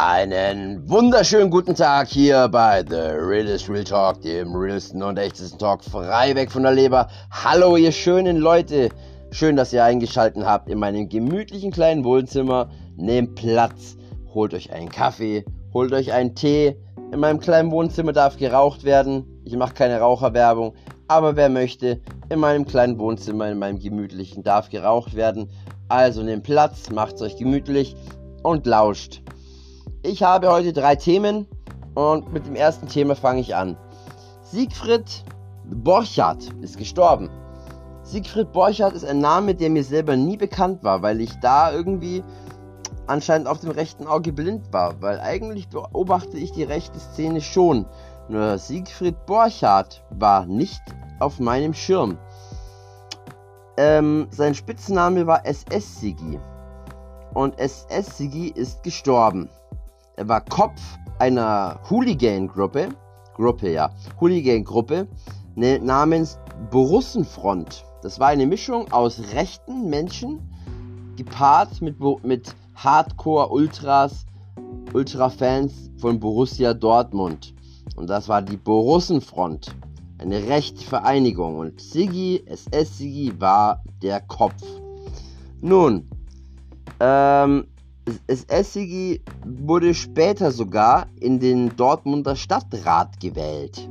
Einen wunderschönen guten Tag hier bei The Realist Real Talk, dem realsten und echtesten Talk, frei weg von der Leber. Hallo ihr schönen Leute, schön, dass ihr eingeschaltet habt in meinem gemütlichen kleinen Wohnzimmer. Nehmt Platz, holt euch einen Kaffee, holt euch einen Tee. In meinem kleinen Wohnzimmer darf geraucht werden. Ich mache keine Raucherwerbung, aber wer möchte, in meinem kleinen Wohnzimmer, in meinem gemütlichen, darf geraucht werden. Also nehmt Platz, macht's euch gemütlich und lauscht. Ich habe heute drei Themen und mit dem ersten Thema fange ich an. Siegfried Borchardt ist gestorben. Siegfried Borchardt ist ein Name, der mir selber nie bekannt war, weil ich da irgendwie anscheinend auf dem rechten Auge blind war, weil eigentlich beobachte ich die rechte Szene schon. Nur Siegfried Borchardt war nicht auf meinem Schirm. Ähm, sein Spitzname war SS-Sigi. Und SS-Sigi ist gestorben. Er war Kopf einer Hooligan-Gruppe, Gruppe, ja, Hooligan-Gruppe ne, namens Borussenfront. Das war eine Mischung aus rechten Menschen gepaart mit, mit Hardcore-Ultras, Ultra-Fans von Borussia Dortmund. Und das war die Borussenfront. Eine rechte Vereinigung. Und Siggi, SS-Siggi, war der Kopf. Nun, ähm, Essigi wurde später sogar in den Dortmunder Stadtrat gewählt.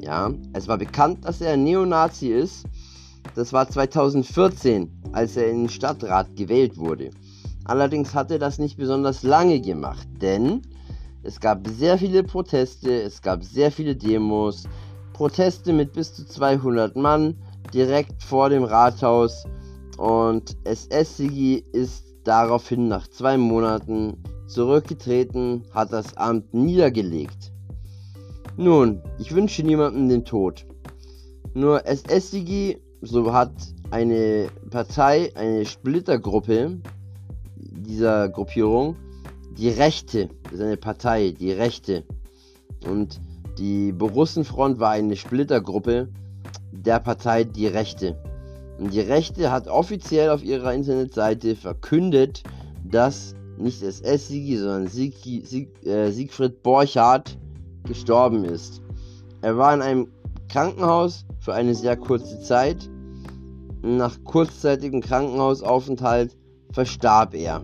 Ja, es war bekannt, dass er ein Neonazi ist. Das war 2014, als er in den Stadtrat gewählt wurde. Allerdings hat er das nicht besonders lange gemacht, denn es gab sehr viele Proteste, es gab sehr viele Demos, Proteste mit bis zu 200 Mann direkt vor dem Rathaus und SS-Sigi ist daraufhin nach zwei Monaten zurückgetreten, hat das Amt niedergelegt. Nun, ich wünsche niemandem den Tod. Nur SS-Sigi, so hat eine Partei, eine Splittergruppe dieser Gruppierung, die Rechte, das ist eine Partei, die Rechte. Und die Borussenfront war eine Splittergruppe der Partei Die Rechte. Und die Rechte hat offiziell auf ihrer Internetseite verkündet, dass nicht SS-Sigi, sondern Sieg, Sieg, äh, Siegfried Borchardt gestorben ist. Er war in einem Krankenhaus für eine sehr kurze Zeit. Nach kurzzeitigem Krankenhausaufenthalt verstarb er.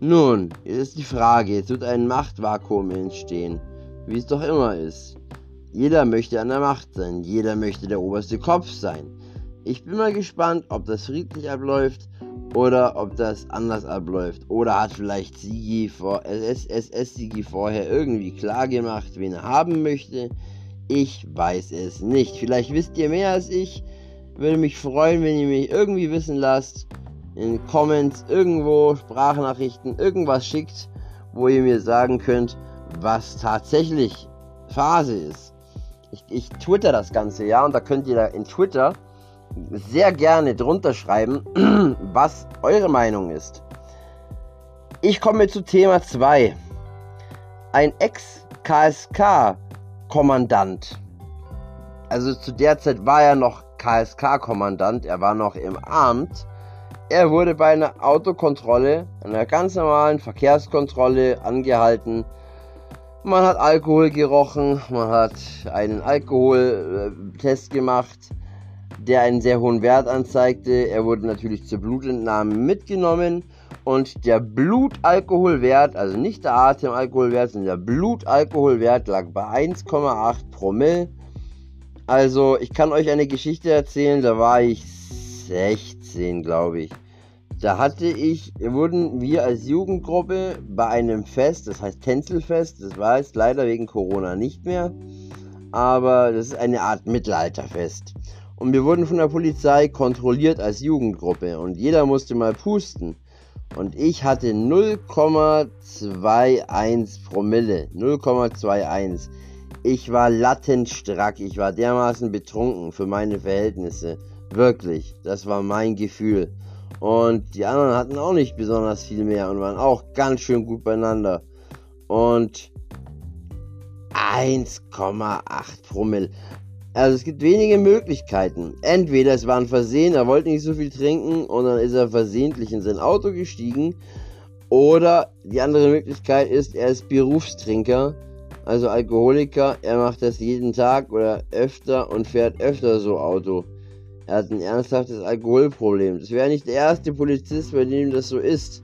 Nun, jetzt ist die Frage, jetzt wird ein Machtvakuum entstehen, wie es doch immer ist. Jeder möchte an der Macht sein, jeder möchte der oberste Kopf sein. Ich bin mal gespannt, ob das friedlich abläuft oder ob das anders abläuft. Oder hat vielleicht Sigi vor, SS Sigi vorher irgendwie klar gemacht, wen er haben möchte. Ich weiß es nicht. Vielleicht wisst ihr mehr als ich. Würde mich freuen, wenn ihr mich irgendwie wissen lasst. In Comments, irgendwo, Sprachnachrichten, irgendwas schickt, wo ihr mir sagen könnt, was tatsächlich Phase ist. Ich, ich twitter das Ganze, ja, und da könnt ihr da in Twitter sehr gerne drunter schreiben, was eure Meinung ist. Ich komme zu Thema 2. Ein Ex-KSK-Kommandant. Also zu der Zeit war er noch KSK-Kommandant, er war noch im Amt. Er wurde bei einer Autokontrolle, einer ganz normalen Verkehrskontrolle angehalten. Man hat Alkohol gerochen, man hat einen Alkoholtest gemacht der einen sehr hohen Wert anzeigte. Er wurde natürlich zur Blutentnahme mitgenommen und der Blutalkoholwert, also nicht der Atemalkoholwert, sondern der Blutalkoholwert lag bei 1,8 Promille. Also ich kann euch eine Geschichte erzählen, da war ich 16, glaube ich. Da hatte ich, wurden wir als Jugendgruppe bei einem Fest, das heißt Tänzelfest, das war jetzt leider wegen Corona nicht mehr, aber das ist eine Art Mittelalterfest. Und wir wurden von der Polizei kontrolliert als Jugendgruppe und jeder musste mal pusten. Und ich hatte 0,21 Promille. 0,21. Ich war lattenstrack. Ich war dermaßen betrunken für meine Verhältnisse. Wirklich. Das war mein Gefühl. Und die anderen hatten auch nicht besonders viel mehr und waren auch ganz schön gut beieinander. Und 1,8 Promille. Also es gibt wenige Möglichkeiten. Entweder es war ein Versehen, er wollte nicht so viel trinken und dann ist er versehentlich in sein Auto gestiegen. Oder die andere Möglichkeit ist, er ist Berufstrinker, also Alkoholiker. Er macht das jeden Tag oder öfter und fährt öfter so Auto. Er hat ein ernsthaftes Alkoholproblem. Das wäre nicht der erste Polizist, bei dem das so ist.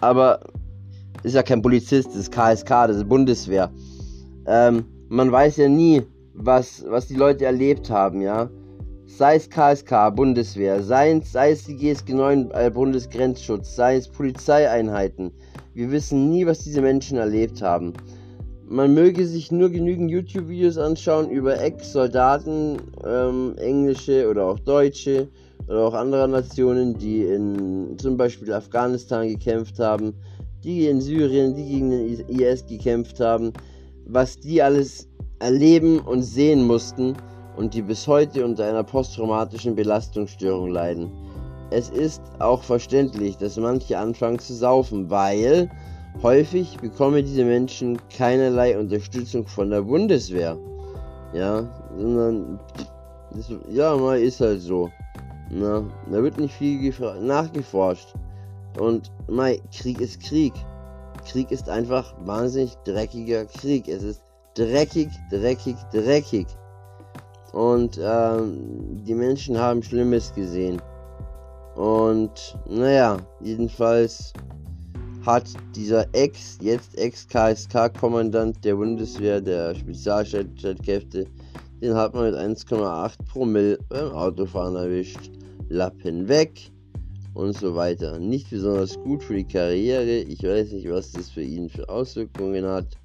Aber ist ja kein Polizist, das ist KSK, das ist Bundeswehr. Ähm, man weiß ja nie, was, was die Leute erlebt haben, ja. Sei es KSK, Bundeswehr, sei es, sei es die GSG 9, äh, Bundesgrenzschutz, sei es Polizeieinheiten. Wir wissen nie, was diese Menschen erlebt haben. Man möge sich nur genügend YouTube-Videos anschauen über Ex-Soldaten, ähm, englische oder auch deutsche oder auch anderer Nationen, die in zum Beispiel Afghanistan gekämpft haben, die in Syrien, die gegen den IS gekämpft haben, was die alles erleben und sehen mussten und die bis heute unter einer posttraumatischen Belastungsstörung leiden. Es ist auch verständlich, dass manche anfangen zu saufen, weil häufig bekommen diese Menschen keinerlei Unterstützung von der Bundeswehr. Ja, sondern das, ja, mal ist halt so. Na, da wird nicht viel nachgeforscht. Und Mai, Krieg ist Krieg. Krieg ist einfach wahnsinnig dreckiger Krieg. Es ist dreckig, dreckig, dreckig. Und ähm, die Menschen haben Schlimmes gesehen. Und naja, jedenfalls hat dieser Ex, jetzt Ex-KSK-Kommandant der Bundeswehr, der Spezialstreitkräfte, den hat man mit 1,8 Promille beim Autofahren erwischt. Lappen weg und so weiter. Nicht besonders gut für die Karriere. Ich weiß nicht, was das für ihn für Auswirkungen hat.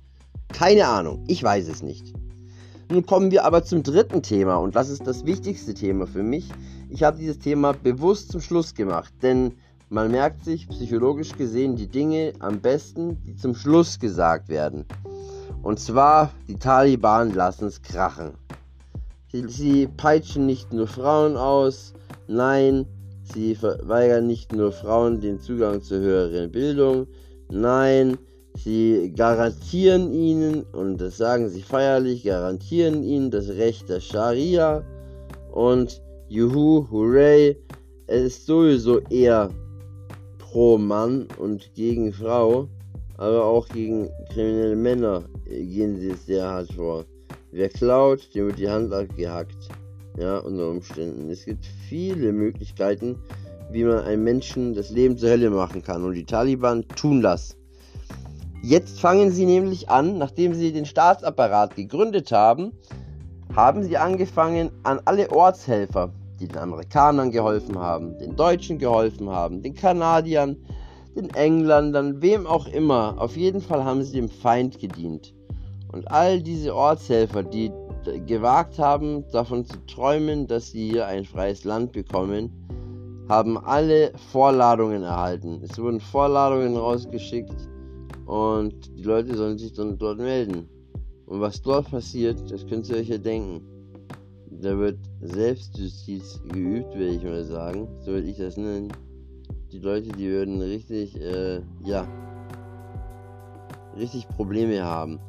Keine Ahnung, ich weiß es nicht. Nun kommen wir aber zum dritten Thema und das ist das wichtigste Thema für mich. Ich habe dieses Thema bewusst zum Schluss gemacht, denn man merkt sich psychologisch gesehen die Dinge am besten, die zum Schluss gesagt werden. Und zwar, die Taliban lassen es krachen. Sie, sie peitschen nicht nur Frauen aus, nein, sie verweigern nicht nur Frauen den Zugang zur höheren Bildung, nein, Sie garantieren ihnen, und das sagen sie feierlich, garantieren ihnen das Recht der Scharia und Juhu, hooray, es ist sowieso eher pro Mann und gegen Frau, aber auch gegen kriminelle Männer gehen sie sehr hart vor. Wer klaut, dem wird die Hand abgehackt. Ja, unter Umständen. Es gibt viele Möglichkeiten, wie man einem Menschen das Leben zur Hölle machen kann. Und die Taliban tun das. Jetzt fangen sie nämlich an, nachdem sie den Staatsapparat gegründet haben, haben sie angefangen, an alle Ortshelfer, die den Amerikanern geholfen haben, den Deutschen geholfen haben, den Kanadiern, den Engländern, wem auch immer, auf jeden Fall haben sie dem Feind gedient. Und all diese Ortshelfer, die gewagt haben, davon zu träumen, dass sie hier ein freies Land bekommen, haben alle Vorladungen erhalten. Es wurden Vorladungen rausgeschickt und die Leute sollen sich dann dort melden. Und was dort passiert, das könnt ihr euch ja denken. Da wird Selbstjustiz geübt, würde ich mal sagen. So würde ich das nennen. Die Leute, die würden richtig, äh, ja, richtig Probleme haben.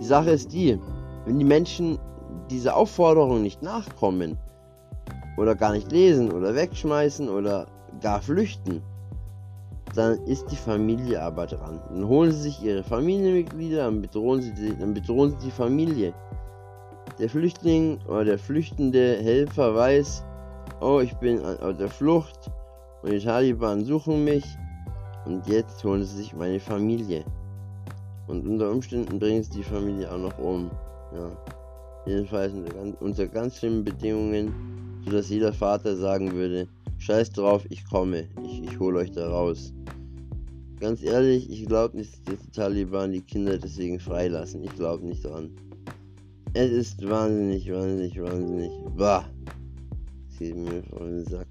Die Sache ist die, wenn die Menschen dieser Aufforderung nicht nachkommen, oder gar nicht lesen, oder wegschmeißen, oder gar flüchten, dann ist die Familie aber dran. Dann holen sie sich ihre Familienmitglieder, dann bedrohen sie die, dann bedrohen sie die Familie. Der Flüchtling oder der flüchtende Helfer weiß, oh, ich bin auf der Flucht und die Taliban suchen mich und jetzt holen sie sich meine Familie. Und unter Umständen bringen sie die Familie auch noch um. Ja. Jedenfalls unter ganz, unter ganz schlimmen Bedingungen, sodass jeder Vater sagen würde, scheiß drauf, ich komme, ich, ich hole euch da raus. Ganz ehrlich, ich glaube nicht, dass die Taliban die Kinder deswegen freilassen. Ich glaube nicht dran. Es ist wahnsinnig, wahnsinnig, wahnsinnig. Bah. Das geht mir vor den Sack.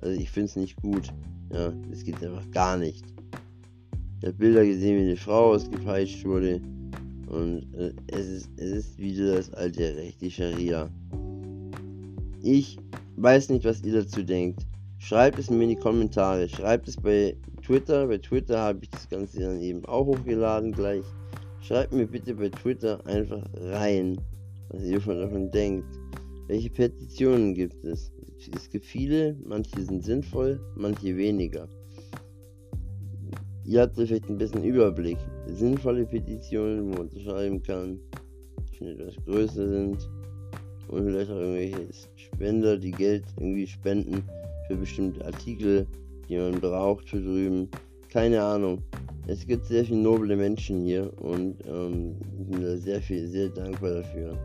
Also ich finde es nicht gut. Ja, es geht einfach gar nicht. Ich habe Bilder gesehen, wie eine Frau ausgepeitscht wurde. Und äh, es, ist, es ist wieder das alte Recht, die Scharia. Ich weiß nicht, was ihr dazu denkt. Schreibt es mir in die Kommentare. Schreibt es bei Twitter. Bei Twitter habe ich das Ganze dann eben auch hochgeladen gleich. Schreibt mir bitte bei Twitter einfach rein, was ihr davon denkt. Welche Petitionen gibt es? Es gibt viele, manche sind sinnvoll, manche weniger. ihr habt vielleicht ein bisschen Überblick. Sinnvolle Petitionen, wo man unterschreiben kann, die schon etwas größer sind. Und vielleicht auch irgendwelche Spender, die Geld irgendwie spenden für bestimmte Artikel, die man braucht für drüben. Keine Ahnung. Es gibt sehr viele noble Menschen hier und ähm, bin da sehr viel, sehr dankbar dafür.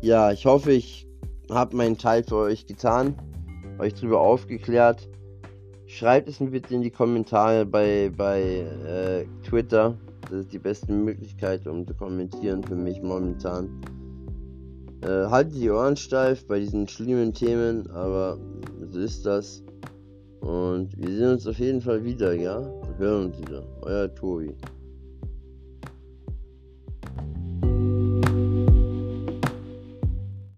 Ja, ich hoffe, ich habe meinen Teil für euch getan, euch darüber aufgeklärt. Schreibt es mir bitte in die Kommentare bei, bei äh, Twitter. Das ist die beste Möglichkeit, um zu kommentieren für mich momentan. Äh, haltet die Ohren steif bei diesen schlimmen Themen, aber so ist das. Und wir sehen uns auf jeden Fall wieder, ja? Wir hören uns wieder. Euer Tobi.